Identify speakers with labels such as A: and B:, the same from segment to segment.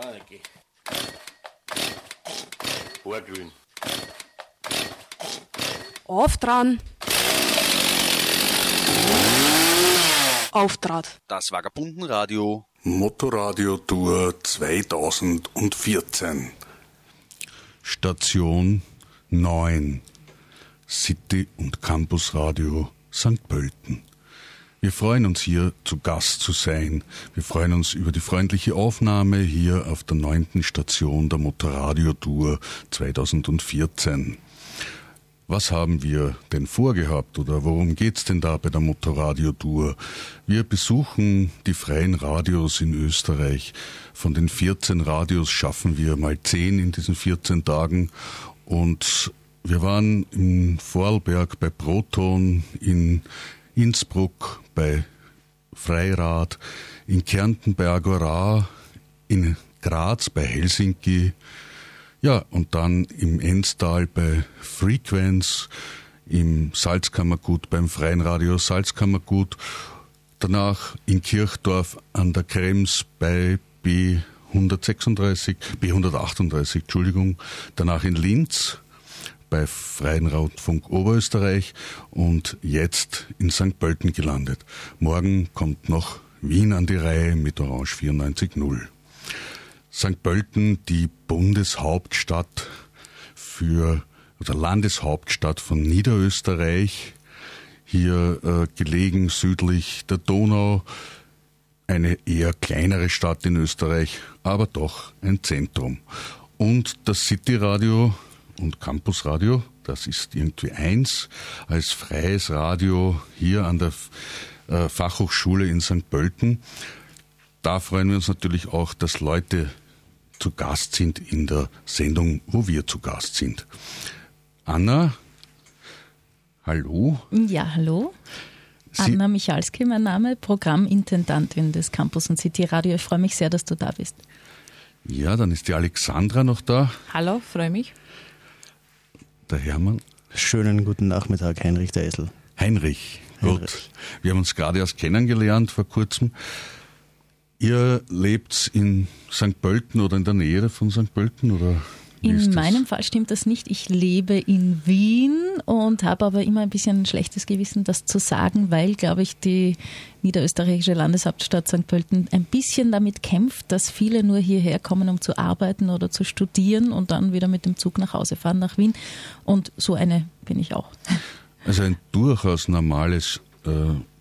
A: Vorne Ohrgrün.
B: Auf dran. Auftrat.
C: Das Vagabundenradio.
D: Motorradio Tour 2014. Station 9. City und Campus Radio St. Pölten. Wir freuen uns hier zu Gast zu sein. Wir freuen uns über die freundliche Aufnahme hier auf der neunten Station der Motorradio Tour 2014. Was haben wir denn vorgehabt oder worum geht's denn da bei der Motorradio Tour? Wir besuchen die freien Radios in Österreich. Von den 14 Radios schaffen wir mal 10 in diesen 14 Tagen und wir waren in Vorarlberg bei Proton, in Innsbruck bei Freirad, in Kärnten bei Agora, in Graz bei Helsinki, ja, und dann im Enstal bei Frequenz, im Salzkammergut beim Freien Radio Salzkammergut, danach in Kirchdorf an der Krems bei B136, B138, Entschuldigung, danach in Linz, bei Freien Rundfunk Oberösterreich und jetzt in St. Pölten gelandet. Morgen kommt noch Wien an die Reihe mit Orange 94.0. St. Pölten, die Bundeshauptstadt für oder Landeshauptstadt von Niederösterreich, hier äh, gelegen südlich der Donau, eine eher kleinere Stadt in Österreich, aber doch ein Zentrum. Und das Cityradio und Campusradio. Das ist irgendwie eins als freies Radio hier an der äh, Fachhochschule in St. Pölten. Da freuen wir uns natürlich auch, dass Leute zu Gast sind in der Sendung, wo wir zu Gast sind. Anna, hallo.
E: Ja, hallo. Sie Anna Michalski, mein Name, Programmintendantin des Campus und City Radio. Ich freue mich sehr, dass du da bist.
D: Ja, dann ist die Alexandra noch da.
F: Hallo, freue mich
D: der Hermann.
G: Schönen guten Nachmittag, Heinrich der Esel.
D: Heinrich, Heinrich. gut. Wir haben uns gerade erst kennengelernt vor kurzem. Ihr lebt in St. Pölten oder in der Nähe von St. Pölten oder
E: in meinem Fall stimmt das nicht. Ich lebe in Wien und habe aber immer ein bisschen ein schlechtes Gewissen, das zu sagen, weil, glaube ich, die niederösterreichische Landeshauptstadt St. Pölten ein bisschen damit kämpft, dass viele nur hierher kommen, um zu arbeiten oder zu studieren und dann wieder mit dem Zug nach Hause fahren nach Wien. Und so eine bin ich auch.
D: Also ein durchaus normales äh,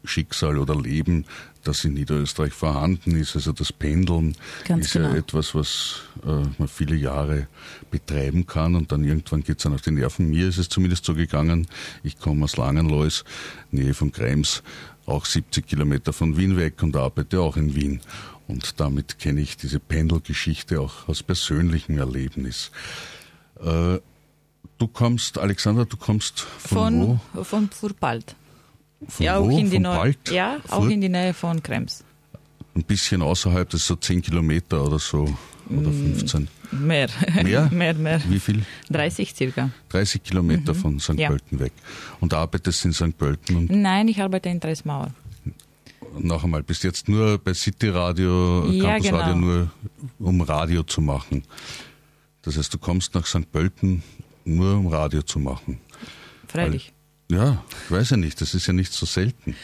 D: Schicksal oder Leben, das in Niederösterreich vorhanden ist. Also das Pendeln Ganz ist genau. ja etwas, was äh, man viele Jahre betreiben kann und dann irgendwann geht es dann auf die Nerven. Mir ist es zumindest so gegangen, ich komme aus Langenlois, Nähe von Krems, auch 70 Kilometer von Wien weg und arbeite auch in Wien. Und damit kenne ich diese Pendelgeschichte auch aus persönlichem Erlebnis. Äh, du kommst, Alexander, du kommst von,
F: von wo? Von Furpalt.
D: Von ja, wo? auch in die Nähe.
F: Ja, auch in die Nähe von Krems.
D: Ein bisschen außerhalb, das ist so 10 Kilometer oder so. Oder 15.
F: Mm, mehr.
D: Mehr?
F: mehr, mehr.
D: Wie viel?
F: 30 circa.
D: 30 Kilometer mhm. von St. Ja. Pölten weg. Und arbeitest in St. Pölten?
F: Nein, ich arbeite in Dresmauer.
D: Noch einmal, bist jetzt nur bei City Radio, ja, Campus genau. Radio, nur um Radio zu machen. Das heißt, du kommst nach St. Pölten nur um Radio zu machen.
F: Freilich.
D: Ja, ich weiß ja nicht, das ist ja nicht so selten.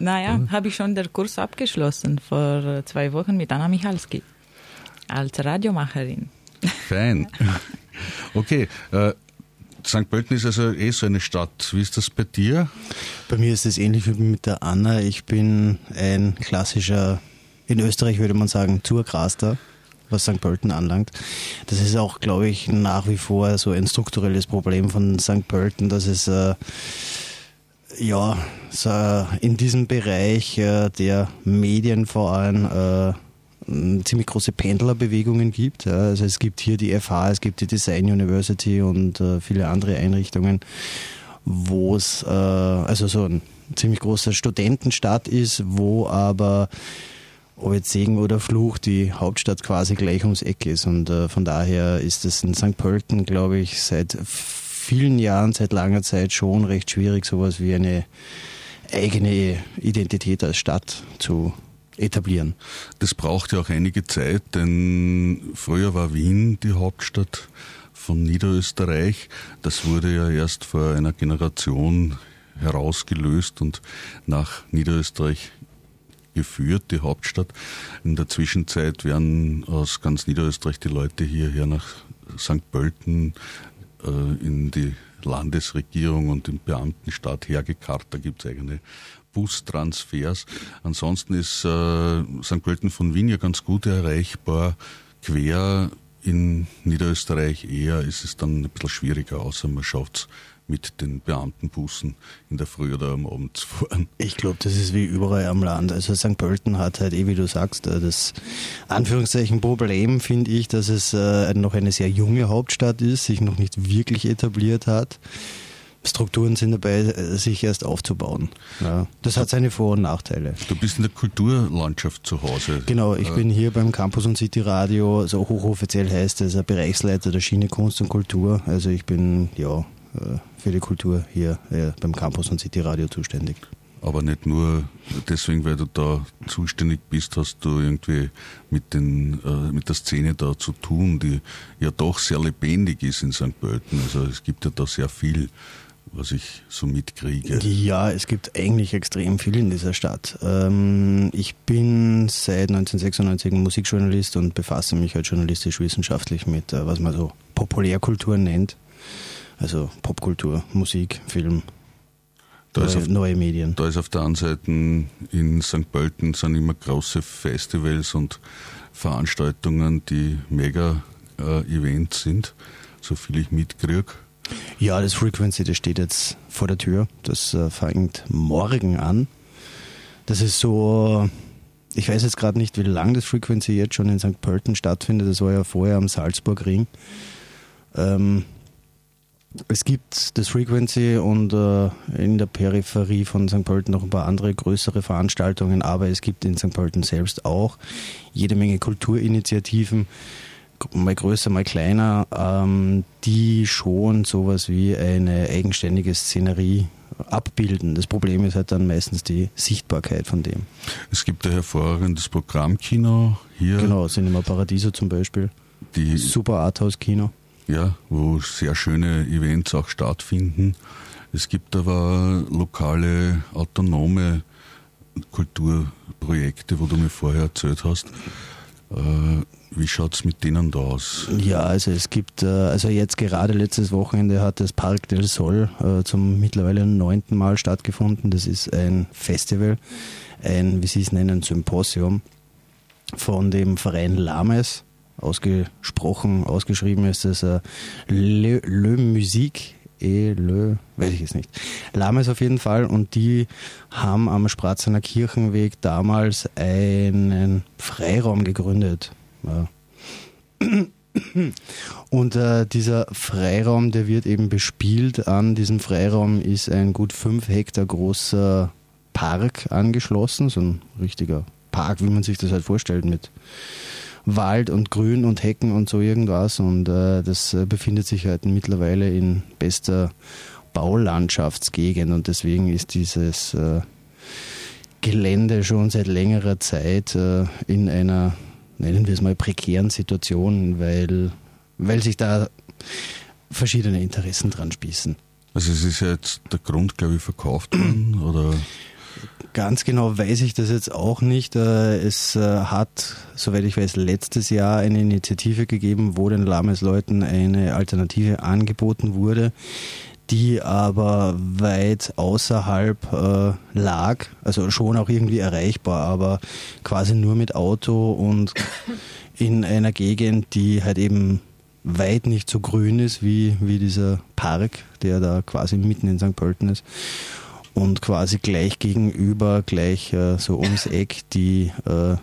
F: Naja, ja. habe ich schon den Kurs abgeschlossen vor zwei Wochen mit Anna Michalski als Radiomacherin.
D: Fein. Okay, äh, St. Pölten ist also eh so eine Stadt. Wie ist das bei dir?
G: Bei mir ist es ähnlich wie mit der Anna. Ich bin ein klassischer, in Österreich würde man sagen, Tourgraster was St. Pölten anlangt. Das ist auch, glaube ich, nach wie vor so ein strukturelles Problem von St. Pölten, dass es äh, ja so in diesem Bereich äh, der Medien vor allem äh, ziemlich große Pendlerbewegungen gibt. Also es gibt hier die FH, es gibt die Design University und äh, viele andere Einrichtungen, wo es äh, also so ein ziemlich großer Studentenstadt ist, wo aber ob jetzt Segen oder Fluch, die Hauptstadt quasi gleich ums Eck ist. Und äh, von daher ist es in St. Pölten, glaube ich, seit vielen Jahren, seit langer Zeit schon recht schwierig, sowas wie eine eigene Identität als Stadt zu etablieren.
D: Das braucht ja auch einige Zeit, denn früher war Wien die Hauptstadt von Niederösterreich. Das wurde ja erst vor einer Generation herausgelöst und nach Niederösterreich geführt, die Hauptstadt. In der Zwischenzeit werden aus ganz Niederösterreich die Leute hierher nach St. Pölten äh, in die Landesregierung und den Beamtenstaat hergekarrt. Da gibt es eigene Bustransfers. Ansonsten ist äh, St. Pölten von Wien ja ganz gut erreichbar. Quer in Niederösterreich eher ist es dann ein bisschen schwieriger, außer man schafft es mit den Beamtenbussen in der Früh oder am Abend zu fahren.
G: Ich glaube, das ist wie überall am Land. Also St. Pölten hat halt, eh wie du sagst, äh, das Anführungszeichen Problem, finde ich, dass es äh, noch eine sehr junge Hauptstadt ist, sich noch nicht wirklich etabliert hat. Strukturen sind dabei, äh, sich erst aufzubauen. Ja, das hat seine Vor- und Nachteile.
D: Du bist in der Kulturlandschaft zu Hause.
G: Genau, ich bin hier beim Campus und City Radio, so hochoffiziell heißt es, ein Bereichsleiter der Schiene Kunst und Kultur. Also ich bin ja für die Kultur hier beim Campus und City Radio zuständig.
D: Aber nicht nur deswegen, weil du da zuständig bist, hast du irgendwie mit, den, äh, mit der Szene da zu tun, die ja doch sehr lebendig ist in St. Pölten. Also es gibt ja da sehr viel, was ich so mitkriege.
G: Ja, es gibt eigentlich extrem viel in dieser Stadt. Ähm, ich bin seit 1996 Musikjournalist und befasse mich halt journalistisch-wissenschaftlich mit, äh, was man so Populärkultur nennt. Also Popkultur, Musik, Film, neue, auf, neue, Medien.
D: Da ist auf der einen Seite in St. Pölten sind immer große Festivals und Veranstaltungen, die mega äh, Events sind, so viel ich mitkriege.
G: Ja, das Frequency, das steht jetzt vor der Tür. Das äh, fängt morgen an. Das ist so, ich weiß jetzt gerade nicht, wie lange das Frequency jetzt schon in St. Pölten stattfindet. Das war ja vorher am Salzburgring. Ähm, es gibt das Frequency und äh, in der Peripherie von St. Pölten noch ein paar andere größere Veranstaltungen, aber es gibt in St. Pölten selbst auch jede Menge Kulturinitiativen, mal größer, mal kleiner, ähm, die schon sowas wie eine eigenständige Szenerie abbilden. Das Problem ist halt dann meistens die Sichtbarkeit von dem.
D: Es gibt ein hervorragendes Programmkino hier.
G: Genau, Cinema Paradiso zum Beispiel. Die Super Arthouse-Kino
D: ja, wo sehr schöne Events auch stattfinden. Es gibt aber lokale, autonome Kulturprojekte, wo du mir vorher erzählt hast. Äh, wie schaut es mit denen da aus?
G: Ja, also es gibt, äh, also jetzt gerade letztes Wochenende hat das Park del Sol äh, zum mittlerweile neunten Mal stattgefunden. Das ist ein Festival, ein, wie Sie es nennen, Symposium von dem Verein Lames ausgesprochen, ausgeschrieben ist es äh, Le, Le Musique et Le, weiß ich jetzt nicht. Lames auf jeden Fall und die haben am Spratzener Kirchenweg damals einen Freiraum gegründet. Ja. Und äh, dieser Freiraum, der wird eben bespielt. An diesem Freiraum ist ein gut fünf Hektar großer Park angeschlossen, so ein richtiger Park, wie man sich das halt vorstellt, mit Wald und Grün und Hecken und so irgendwas. Und äh, das äh, befindet sich halt mittlerweile in bester Baulandschaftsgegend und deswegen ist dieses äh, Gelände schon seit längerer Zeit äh, in einer, nennen wir es mal, prekären Situation, weil, weil sich da verschiedene Interessen dran spießen.
D: Also es ist ja jetzt der Grund, glaube ich, verkauft worden, oder?
G: Ganz genau weiß ich das jetzt auch nicht. Äh, es äh, hat, soweit ich weiß, letztes Jahr eine Initiative gegeben, wo den Lames-Leuten eine Alternative angeboten wurde, die aber weit außerhalb äh, lag, also schon auch irgendwie erreichbar, aber quasi nur mit Auto und in einer Gegend, die halt eben weit nicht so grün ist wie, wie dieser Park, der da quasi mitten in St. Pölten ist und quasi gleich gegenüber, gleich äh, so ums Eck die äh,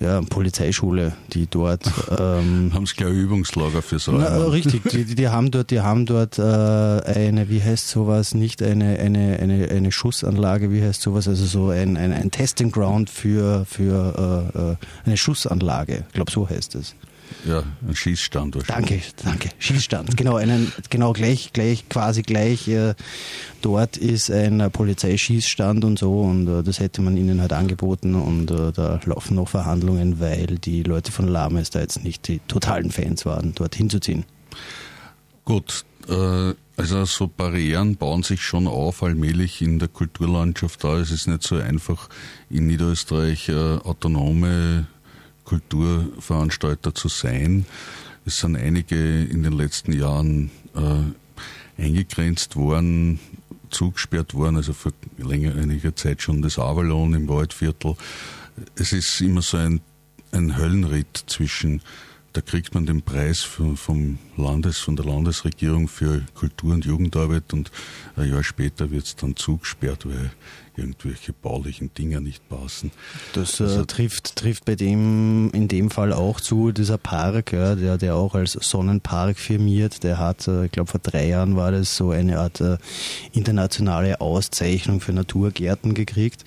G: ja, Polizeischule, die dort
D: ähm, haben sie gleich Übungslager für so. Na,
G: richtig, die, die, haben dort, die haben dort äh, eine, wie heißt sowas, nicht eine, eine, eine, eine Schussanlage, wie heißt sowas, also so ein, ein, ein Testing Ground für, für äh, äh eine Schussanlage. Ich glaube, so heißt es.
D: Ja, ein Schießstand
G: wahrscheinlich. Danke, danke. Schießstand. Genau, einen, genau gleich, gleich, quasi gleich. Äh, dort ist ein Polizeischießstand und so und äh, das hätte man ihnen halt angeboten und äh, da laufen noch Verhandlungen, weil die Leute von Lames da jetzt nicht die totalen Fans waren, dort hinzuziehen.
D: Gut, äh, also so Barrieren bauen sich schon auf allmählich in der Kulturlandschaft da. Es ist nicht so einfach in Niederösterreich äh, autonome Kulturveranstalter zu sein. Es sind einige in den letzten Jahren äh, eingegrenzt worden, zugesperrt worden, also vor länger, einiger Zeit schon das Avalon im Waldviertel. Es ist immer so ein, ein Höllenritt zwischen da kriegt man den Preis vom, Landes, von der Landesregierung für Kultur- und Jugendarbeit und ein Jahr später wird es dann zugesperrt, weil irgendwelche baulichen Dinge nicht passen.
G: Das äh, also, trifft, trifft bei dem in dem Fall auch zu, dieser Park, ja, der, der auch als Sonnenpark firmiert, der hat, äh, ich glaube vor drei Jahren war das so eine Art äh, internationale Auszeichnung für Naturgärten gekriegt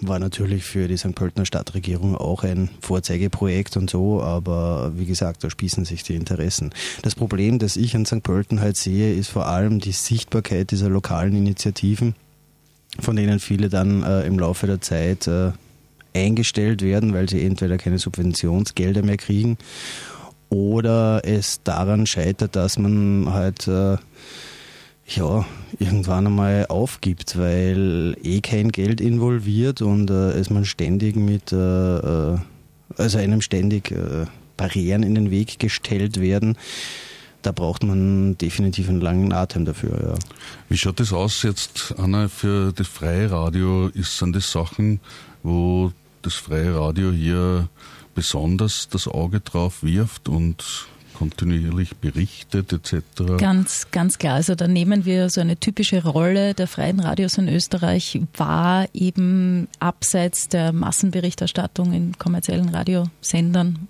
G: war natürlich für die St. Pöltener Stadtregierung auch ein Vorzeigeprojekt und so, aber wie gesagt, da spießen sich die Interessen. Das Problem, das ich an St. Pölten halt sehe, ist vor allem die Sichtbarkeit dieser lokalen Initiativen, von denen viele dann äh, im Laufe der Zeit äh, eingestellt werden, weil sie entweder keine Subventionsgelder mehr kriegen oder es daran scheitert, dass man halt äh, ja, irgendwann einmal aufgibt, weil eh kein Geld involviert und äh, es man ständig mit, äh, äh, also einem ständig äh, Barrieren in den Weg gestellt werden. Da braucht man definitiv einen langen Atem dafür. Ja.
D: Wie schaut das aus jetzt, Anna, für das freie Radio? Ist, sind das Sachen, wo das freie Radio hier besonders das Auge drauf wirft und kontinuierlich berichtet etc.
E: Ganz, ganz klar. Also da nehmen wir so eine typische Rolle der freien Radios in Österreich wahr, eben abseits der Massenberichterstattung in kommerziellen Radiosendern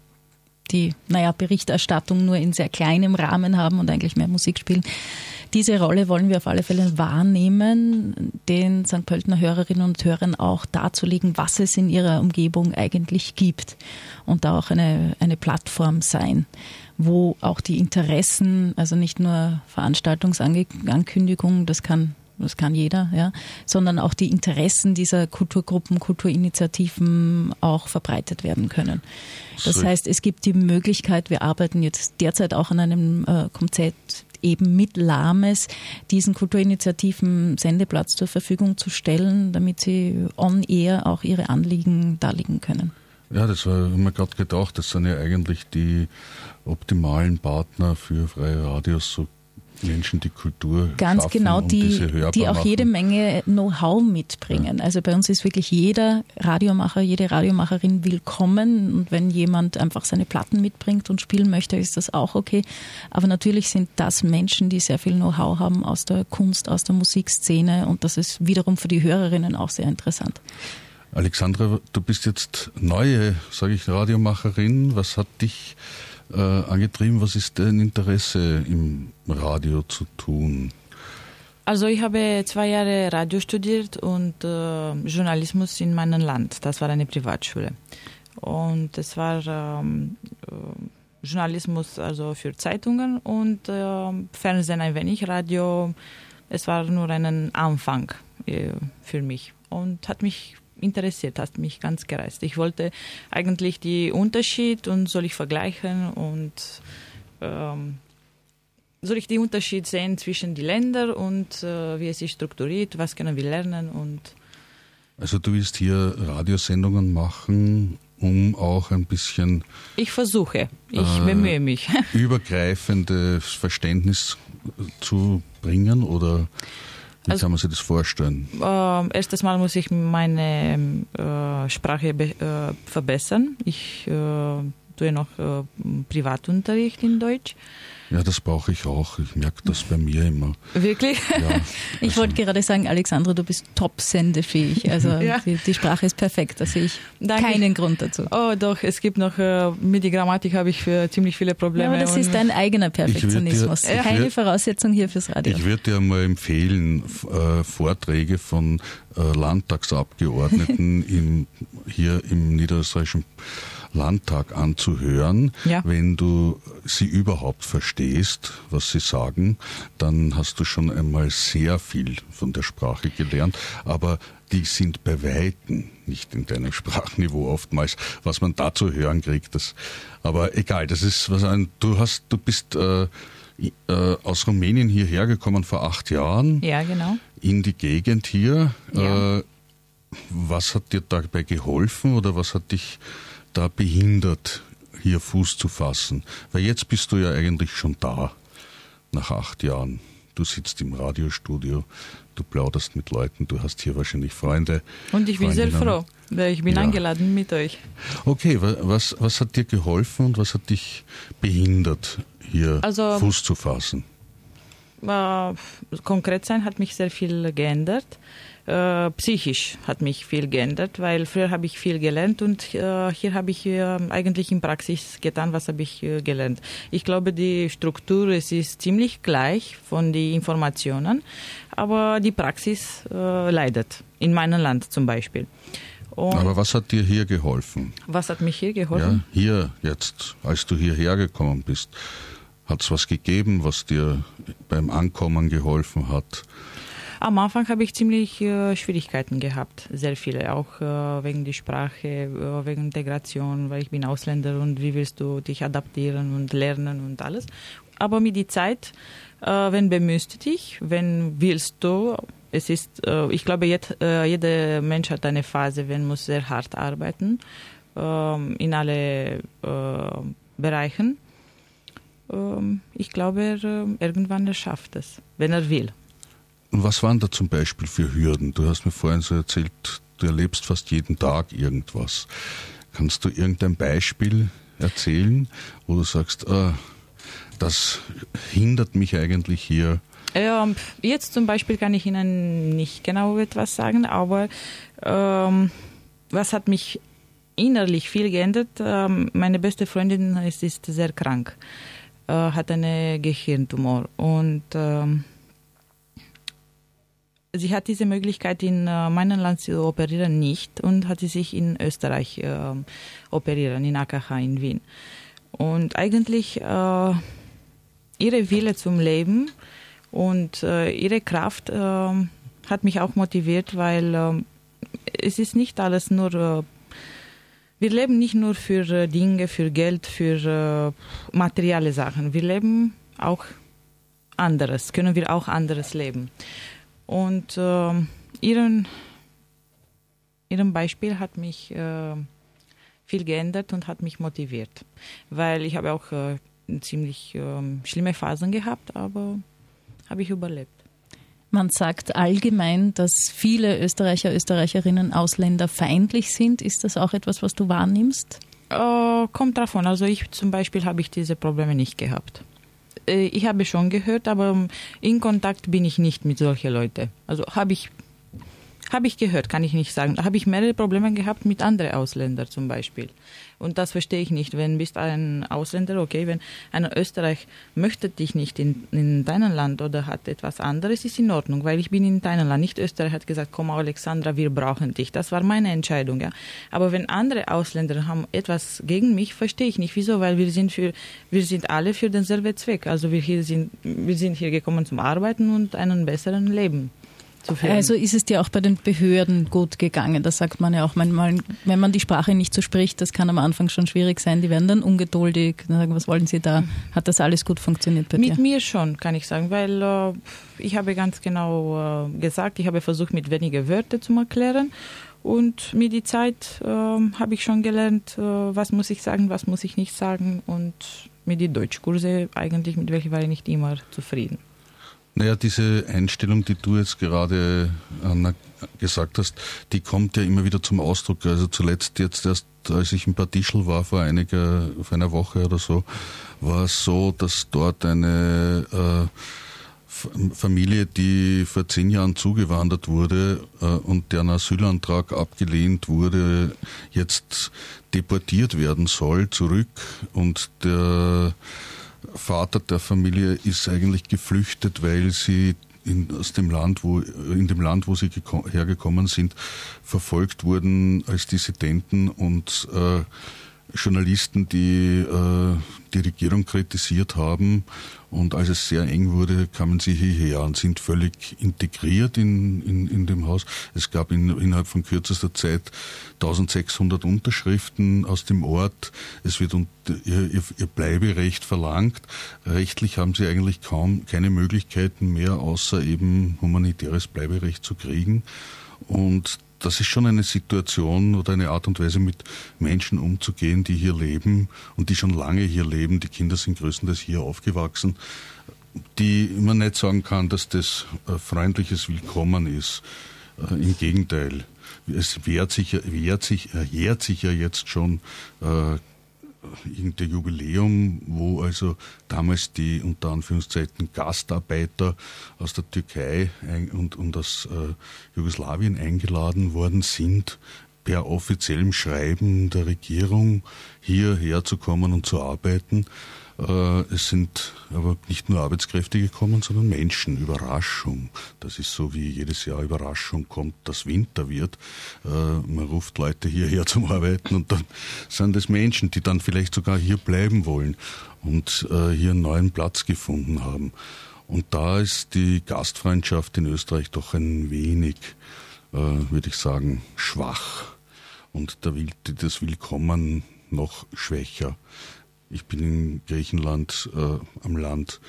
E: die, naja, Berichterstattung nur in sehr kleinem Rahmen haben und eigentlich mehr Musik spielen. Diese Rolle wollen wir auf alle Fälle wahrnehmen, den St. Pöltener Hörerinnen und Hörern auch darzulegen, was es in ihrer Umgebung eigentlich gibt und da auch eine, eine Plattform sein wo auch die Interessen, also nicht nur Veranstaltungsankündigungen, das kann das kann jeder, ja, sondern auch die Interessen dieser Kulturgruppen, Kulturinitiativen auch verbreitet werden können. Das heißt, es gibt die Möglichkeit, wir arbeiten jetzt derzeit auch an einem äh, Konzept eben mit Lames diesen Kulturinitiativen Sendeplatz zur Verfügung zu stellen, damit sie on air auch ihre Anliegen darlegen können.
D: Ja, das war mir gerade gedacht, das sind ja eigentlich die optimalen Partner für freie Radios, so Menschen, die Kultur
E: Ganz genau, die, die auch machen. jede Menge Know-how mitbringen. Ja. Also bei uns ist wirklich jeder Radiomacher, jede Radiomacherin willkommen. Und wenn jemand einfach seine Platten mitbringt und spielen möchte, ist das auch okay. Aber natürlich sind das Menschen, die sehr viel Know-how haben aus der Kunst, aus der Musikszene. Und das ist wiederum für die Hörerinnen auch sehr interessant.
D: Alexandra, du bist jetzt neue, sage ich, Radiomacherin. Was hat dich äh, angetrieben? Was ist dein Interesse im Radio zu tun?
F: Also ich habe zwei Jahre Radio studiert und äh, Journalismus in meinem Land. Das war eine Privatschule. Und es war ähm, äh, Journalismus also für Zeitungen und äh, Fernsehen ein wenig, Radio. Es war nur ein Anfang äh, für mich und hat mich interessiert, hat mich ganz gereizt. Ich wollte eigentlich die Unterschied und soll ich vergleichen und ähm, soll ich den Unterschied sehen zwischen den Ländern und äh, wie es sich strukturiert, was können wir lernen und
D: also du willst hier Radiosendungen machen, um auch ein bisschen
F: ich versuche, ich äh, bemühe mich
D: übergreifendes Verständnis zu bringen oder wie also, kann man sich das vorstellen?
F: Äh, erstes Mal muss ich meine äh, Sprache äh, verbessern. Ich äh, tue noch äh, Privatunterricht in Deutsch.
D: Ja, das brauche ich auch. Ich merke das bei mir immer.
F: Wirklich? Ja,
E: ich also wollte gerade sagen, Alexandra, du bist top sendefähig. Also ja. die, die, Sprache ist perfekt. Da sehe ich Danke. keinen Grund dazu.
F: Oh, doch, es gibt noch, äh, mit der Grammatik habe ich für ziemlich viele Probleme.
E: Ja, aber das ist dein eigener Perfektionismus. Dir, Keine würd, Voraussetzung hier fürs Radio.
D: Ich würde dir mal empfehlen, äh, Vorträge von äh, Landtagsabgeordneten im, hier im niederösterreichischen Landtag anzuhören.
F: Ja.
D: Wenn du sie überhaupt verstehst, was sie sagen, dann hast du schon einmal sehr viel von der Sprache gelernt. Aber die sind bei Weitem nicht in deinem Sprachniveau oftmals, was man da zu hören kriegt. Das, aber egal, das ist was ein, du hast, du bist äh, äh, aus Rumänien hierher gekommen vor acht Jahren.
F: Ja, genau.
D: In die Gegend hier.
F: Ja.
D: Äh, was hat dir dabei geholfen oder was hat dich da behindert, hier Fuß zu fassen? Weil jetzt bist du ja eigentlich schon da, nach acht Jahren. Du sitzt im Radiostudio, du plauderst mit Leuten, du hast hier wahrscheinlich Freunde.
F: Und ich bin sehr froh, weil ich bin
D: Ja.
F: eingeladen mit euch.
D: Okay, wa- was, was hat dir geholfen und was hat dich behindert, hier
F: Also-
D: Fuß zu fassen?
F: Äh, konkret sein hat mich sehr viel geändert. Äh, psychisch hat mich viel geändert, weil früher habe ich viel gelernt und äh, hier habe ich äh, eigentlich in Praxis getan, was habe ich äh, gelernt. Ich glaube, die Struktur es ist ziemlich gleich von den Informationen, aber die Praxis äh, leidet. In meinem Land zum Beispiel. Und
D: Aber was hat dir hier geholfen?
F: was hat mich hier
D: Ja,
F: geholfen?
D: hier jetzt, als du hierher gekommen bist, hat es was gegeben, was dir beim Ankommen geholfen hat?
F: Am Anfang habe ich ziemlich äh, Schwierigkeiten gehabt, sehr viele, auch äh, wegen der Sprache, äh, wegen Integration, weil ich bin Ausländer und wie willst du dich adaptieren und lernen und alles. Aber mit der Zeit, äh, wenn bemühst du dich, wenn willst du, es ist, äh, ich glaube, jet, äh, jeder Mensch hat eine Phase, wenn muss sehr hart arbeiten ähm, in alle Bereichen. Ähm, ich glaube, er, irgendwann er schafft es, wenn er will.
D: Und was waren da zum Beispiel für Hürden? Du hast mir vorhin so erzählt, du erlebst fast jeden Tag irgendwas. Kannst du irgendein Beispiel erzählen, wo du sagst, ah, das hindert mich eigentlich hier?
F: Ähm, jetzt zum Beispiel kann ich Ihnen nicht genau etwas sagen, aber ähm, was hat mich innerlich viel geändert? Ähm, meine beste Freundin ist, ist sehr krank, äh, hat einen Gehirntumor und ähm, sie hat diese Möglichkeit in äh, meinem Land zu operieren nicht und hat sie sich in Österreich äh, operieren, in AKH in Wien. Und eigentlich äh, ihre Wille zum Leben und äh, ihre Kraft äh, hat mich auch motiviert, weil äh, es ist nicht alles nur, wir leben nicht nur für Dinge, für Geld, für materielle Sachen. Wir leben auch anderes, können wir auch anderes leben. Und äh, ihren, ihrem Beispiel hat mich äh, viel geändert und hat mich motiviert, weil ich habe auch äh, ziemlich ähm, schlimme Phasen gehabt, aber habe ich überlebt.
E: Man sagt allgemein, dass viele Österreicher, Österreicherinnen ausländerfeindlich sind. Ist das auch etwas, was du wahrnimmst?
F: Äh, kommt davon. Also ich zum Beispiel habe ich diese Probleme nicht gehabt. Äh, ich habe schon gehört, aber in Kontakt bin ich nicht mit solchen Leuten. Also habe ich habe ich gehört, kann ich nicht sagen. Da habe ich mehrere Probleme gehabt mit anderen Ausländern zum Beispiel. Und das verstehe ich nicht. Wenn bist ein Ausländer, okay, wenn ein Österreich möchte dich nicht in, in deinem Land oder hat etwas anderes, ist in Ordnung, weil ich bin in deinem Land. Nicht Österreich hat gesagt, komm Alexandra, wir brauchen dich. Das war meine Entscheidung, ja. Aber wenn andere Ausländer haben etwas gegen mich, verstehe ich nicht. Wieso? Weil wir sind für, wir sind alle für denselben Zweck. Also wir hier sind, wir sind hier gekommen zum Arbeiten und einen besseren Leben.
E: Also ist es dir auch bei den Behörden gut gegangen. Das sagt man ja auch manchmal, wenn man die Sprache nicht so spricht, das kann am Anfang schon schwierig sein. Die werden dann ungeduldig, dann sagen, was wollen sie da? Hat das alles gut funktioniert bei
F: Mit
E: dir?
F: mir schon, kann ich sagen, weil äh, ich habe ganz genau äh, gesagt, ich habe versucht, mit weniger Wörter zu erklären. Und mit der Zeit äh, habe ich schon gelernt, äh, was muss ich sagen, was muss ich nicht sagen. Und mit den Deutschkurse eigentlich, mit welchen war ich nicht immer zufrieden.
D: Naja, diese Einstellung, die du jetzt gerade Anna, gesagt hast, die kommt ja immer wieder zum Ausdruck. Also zuletzt jetzt erst, als ich in Bad Ischl war, vor einiger, vor einer Woche oder so, war es so, dass dort eine äh, Familie, die vor zehn Jahren zugewandert wurde äh, und deren Asylantrag abgelehnt wurde, jetzt deportiert werden soll zurück und der Vater der Familie ist eigentlich geflüchtet, weil sie in, aus dem Land, wo, in dem Land, wo sie geko- hergekommen sind, verfolgt wurden als Dissidenten und äh, Journalisten, die äh, die Regierung kritisiert haben. Und als es sehr eng wurde, kamen sie hierher und sind völlig integriert in, in, in dem Haus. Es gab in, innerhalb von kürzester Zeit 1600 Unterschriften aus dem Ort. Es wird ihr, ihr, ihr Bleiberecht verlangt. Rechtlich haben sie eigentlich kaum keine Möglichkeiten mehr, außer eben humanitäres Bleiberecht zu kriegen. Und das ist schon eine Situation oder eine Art und Weise, mit Menschen umzugehen, die hier leben und die schon lange hier leben. Die Kinder sind größtenteils hier aufgewachsen, die man nicht sagen kann, dass das äh, freundliches Willkommen ist. Äh, Im Gegenteil. Es wehrt sich, wehrt sich, erjährt sich ja jetzt schon äh, irgendein Jubiläum, wo also damals die unter Anführungszeichen Gastarbeiter aus der Türkei und, und aus äh, Jugoslawien eingeladen worden sind, per offiziellem Schreiben der Regierung hierher zu kommen und zu arbeiten. Äh, es sind aber nicht nur Arbeitskräfte gekommen, sondern Menschen. Überraschung. Das ist so wie jedes Jahr Überraschung kommt, dass Winter wird. Äh, man ruft Leute hierher zum Arbeiten und dann sind es Menschen, die dann vielleicht sogar hier bleiben wollen und äh, hier einen neuen Platz gefunden haben. Und da ist die Gastfreundschaft in Österreich doch ein wenig, würde ich sagen, schwach. Und das Willkommen noch schwächer. Ich bin in Griechenland äh, am Land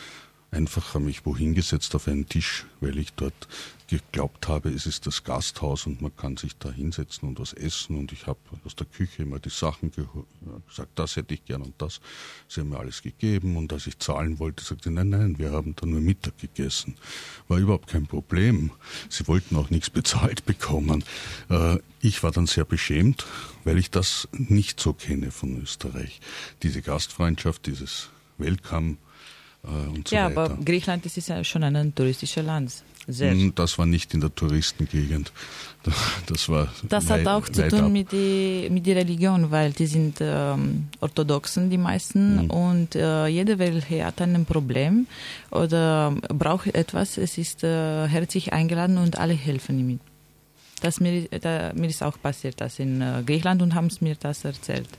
D: einfach habe mich wohin gesetzt auf einen Tisch, weil ich dort geglaubt habe, es ist das Gasthaus und man kann sich da hinsetzen und was essen. Und ich habe aus der Küche immer die Sachen gesagt, das hätte ich gern und das. Sie haben mir alles gegeben und als ich zahlen wollte, sagte sie, nein, nein, wir haben da nur Mittag gegessen. War überhaupt kein Problem. Sie wollten auch nichts bezahlt bekommen. Äh, ich war dann sehr beschämt, weil ich das nicht so kenne von Österreich. Diese Gastfreundschaft, dieses Welcome,
F: und so ja, weiter. aber Griechenland das ist ja schon ein touristisches Land. Sehr.
D: Hm, das war nicht in der Touristengegend. Das war
F: Das hat auch zu tun mit der mit die Religion, weil die sind ähm, Orthodoxen, die meisten, mhm. und äh, jeder, welcher hat ein Problem oder braucht etwas, es ist äh, herzlich eingeladen und alle helfen ihm. Das mir, da, mir ist auch passiert, das in äh, Griechenland und haben mir das erzählt.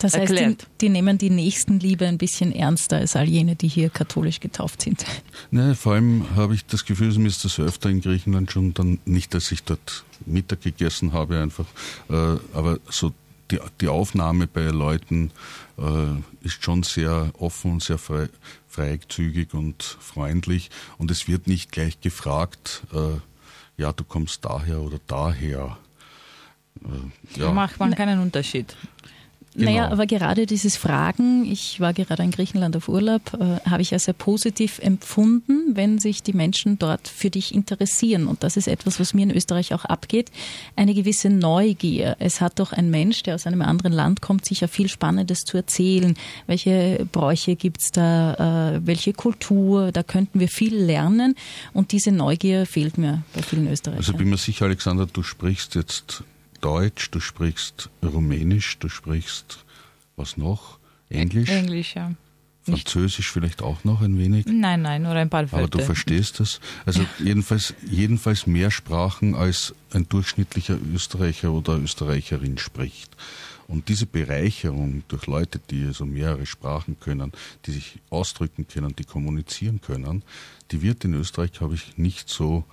E: Das heißt, die, die, nehmen die Nächstenliebe ein bisschen ernster als all jene, die hier katholisch getauft sind.
D: Ne, vor allem habe ich das Gefühl, mir ist das öfter in Griechenland schon dann nicht, dass ich dort Mittag gegessen habe einfach, äh, aber so die, die Aufnahme bei Leuten äh, ist schon sehr offen und sehr frei, freizügig und freundlich und es wird nicht gleich gefragt, äh, ja, du kommst daher oder daher.
F: Äh, ja. Da macht man keinen Unterschied.
E: Genau. Naja, aber gerade dieses Fragen, ich war gerade in Griechenland auf Urlaub, äh, habe ich ja sehr positiv empfunden, wenn sich die Menschen dort für dich interessieren. Und das ist etwas, was mir in Österreich auch abgeht, eine gewisse Neugier. Es hat doch ein Mensch, der aus einem anderen Land kommt, sicher viel Spannendes zu erzählen. Welche Bräuche gibt's da, äh, welche Kultur, da könnten wir viel lernen. Und diese Neugier fehlt mir bei vielen Österreichern.
D: Also bin mir sicher, Alexander, du sprichst jetzt Deutsch, du sprichst Rumänisch, du sprichst was noch? Englisch?
F: Englisch, ja.
D: Französisch vielleicht auch noch ein wenig?
F: Nein, nein, nur ein paar Wörter.
D: Aber du verstehst das? Also jedenfalls, jedenfalls mehr Sprachen, als ein durchschnittlicher Österreicher oder Österreicherin spricht. Und diese Bereicherung durch Leute, die also mehrere Sprachen können, die sich ausdrücken können, die kommunizieren können, die wird in Österreich, glaube ich, nicht so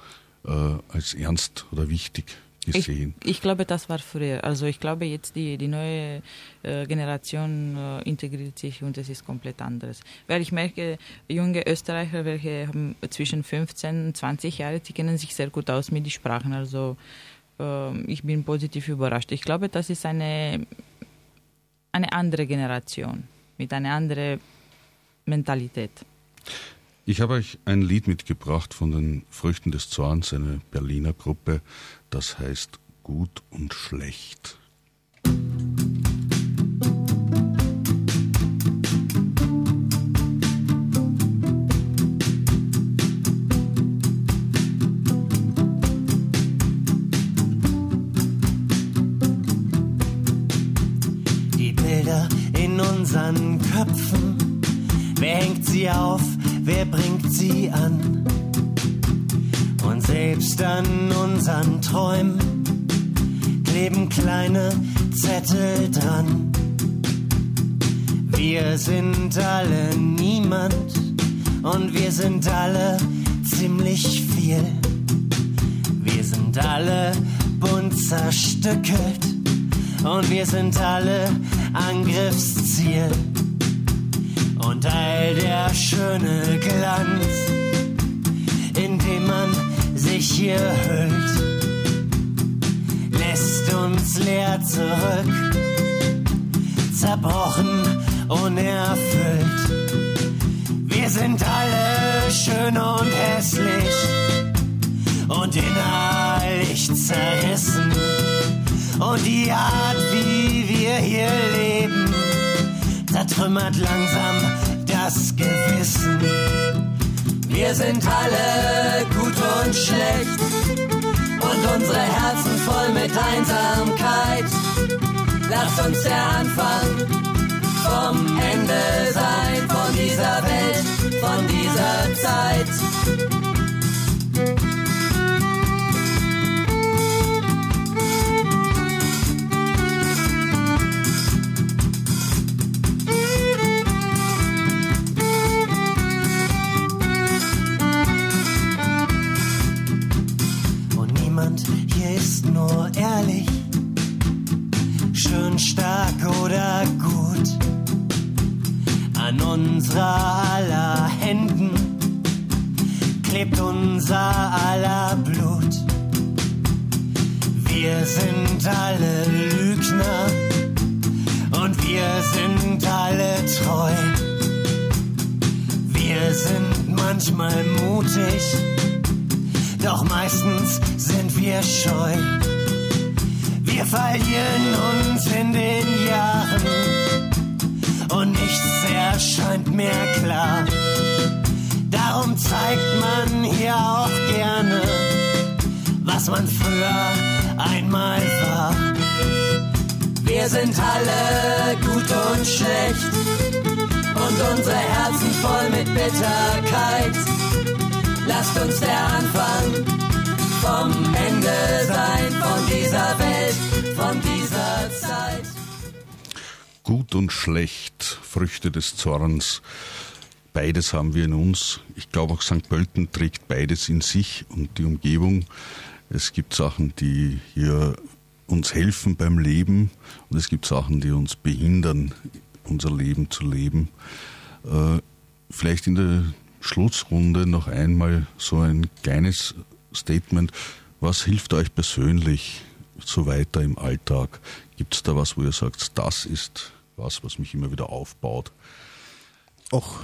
D: äh, als ernst oder wichtig
F: gesehen? Ich, ich, glaube, das war früher. Also ich glaube, jetzt die, die neue äh, Generation äh, integriert sich und es ist komplett anderes. Weil ich merke, junge Österreicher, welche haben zwischen 15 und 20 Jahre, die kennen sich sehr gut aus mit den Sprachen. Also äh, ich bin positiv überrascht. Ich glaube, das ist eine, eine andere Generation mit einer anderen Mentalität.
D: Ich habe euch ein Lied mitgebracht von den Früchten des Zorns, eine Berliner Gruppe, das heißt Gut und Schlecht.
A: Die Bilder in unseren Köpfen, wer hängt sie auf? Wer bringt sie an? Und selbst an unseren Träumen kleben kleine Zettel dran. Wir sind alle niemand und wir sind alle ziemlich viel. Wir sind alle bunt zerstückelt und wir sind alle Angriffsziel. Der schöne Glanz, in dem man sich hier hüllt, lässt uns leer zurück, zerbrochen, unerfüllt. Wir sind alle schön und hässlich und innerlich zerrissen. Und die Art, wie wir hier leben, zertrümmert langsam das Gewissen. Wir sind alle gut und schlecht und unsere Herzen voll mit Einsamkeit. Lasst uns der Anfang vom Ende sein, von dieser Welt, von dieser Zeit. Stark oder gut. An unserer aller Händen klebt unser aller Blut. Wir sind alle Lügner und wir sind alle treu. Wir sind manchmal mutig, doch meistens sind wir scheu. Wir verlieren uns in den Jahren und nichts erscheint mehr klar. Darum zeigt man hier auch gerne, was man früher einmal war. Wir sind alle gut und schlecht und unsere Herzen voll mit Bitterkeit. Lasst uns der Anfang vom Ende sein, von dieser Welt, von dieser Zeit.
D: Gut und schlecht, Früchte des Zorns. Beides haben wir in uns. Ich glaube auch St. Pölten trägt beides in sich und die Umgebung. Es gibt Sachen, die hier uns helfen beim Leben und es gibt Sachen, die uns behindern, unser Leben zu leben. Äh, vielleicht in der Schlussrunde noch einmal so ein kleines Statement. Was hilft euch persönlich so weiter im Alltag? Gibt es da was, wo ihr sagt, das ist was, was mich immer wieder aufbaut?
G: Auch,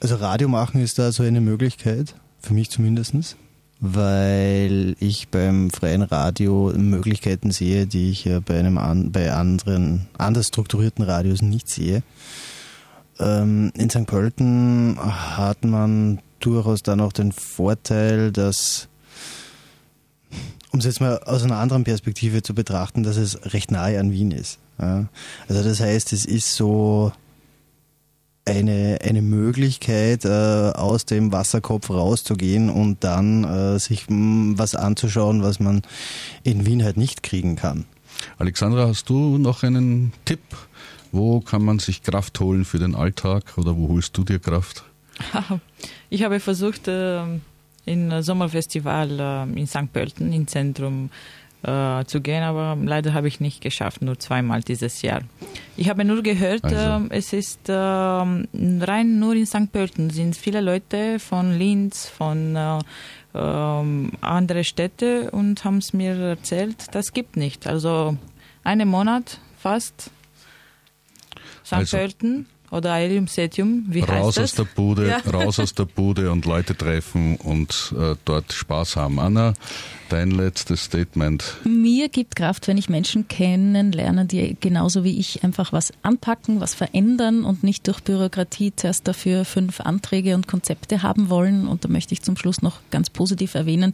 G: also Radio machen ist da so eine Möglichkeit, für mich zumindest, weil ich beim freien Radio Möglichkeiten sehe, die ich bei einem bei anderen anders strukturierten Radios nicht sehe. Ähm, in St. Pölten hat man durchaus dann auch den Vorteil, dass, um es jetzt mal aus einer anderen Perspektive zu betrachten, dass es recht nahe an Wien ist. Ja. Also das heißt, es ist so eine, eine Möglichkeit, äh, aus dem Wasserkopf rauszugehen und dann äh, sich mh, hm, was anzuschauen, was man in Wien halt nicht kriegen kann.
D: Alexandra, hast du noch einen Tipp? Wo kann man sich Kraft holen für den Alltag oder wo holst du dir Kraft?
F: Ich habe versucht, ähm, in Sommerfestival ähm, in St. Pölten im Zentrum äh, zu gehen, aber leider habe ich nicht geschafft, nur zweimal dieses Jahr. Ich habe nur gehört, also. Ähm, es ist rein nur in St. Pölten sind viele Leute von Linz, von äh, andere Städte und haben es mir erzählt, das gibt nicht. Also einen Monat fast Så han altså. Oder Aelium Setium, wie
D: raus
F: heißt
D: das? Aus der Bude, ja. Raus aus der Bude und Leute treffen und äh, dort Spaß haben. Anna, dein letztes Statement.
E: Mir gibt Kraft, wenn ich Menschen kennenlerne, die genauso wie ich einfach was anpacken, was verändern und nicht durch Bürokratie zuerst dafür fünf Anträge und Konzepte haben wollen. Und da möchte ich zum Schluss noch ganz positiv erwähnen,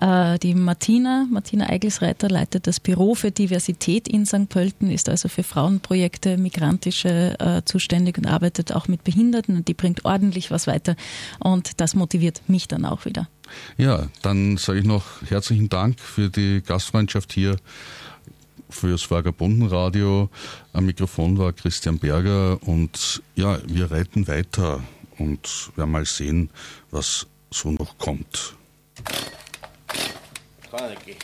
E: äh, die Martina, Martina Eigelsreiter leitet das Büro für Diversität in St. Pölten, ist also für Frauenprojekte, migrantische äh, selbstständig und arbeitet auch mit Behinderten und die bringt ordentlich was weiter und das motiviert mich dann auch wieder.
D: Ja, dann sage ich noch herzlichen Dank für die Gastfreundschaft hier fürs Vagabundenradio. Am Mikrofon war Christian Berger und ja, wir reiten weiter und werden mal sehen, was so noch kommt.
B: Danke.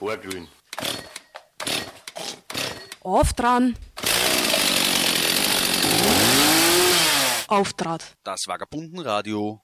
B: Ohrgrün.
C: Auf dran auftrat.
H: Das Vagabundenradio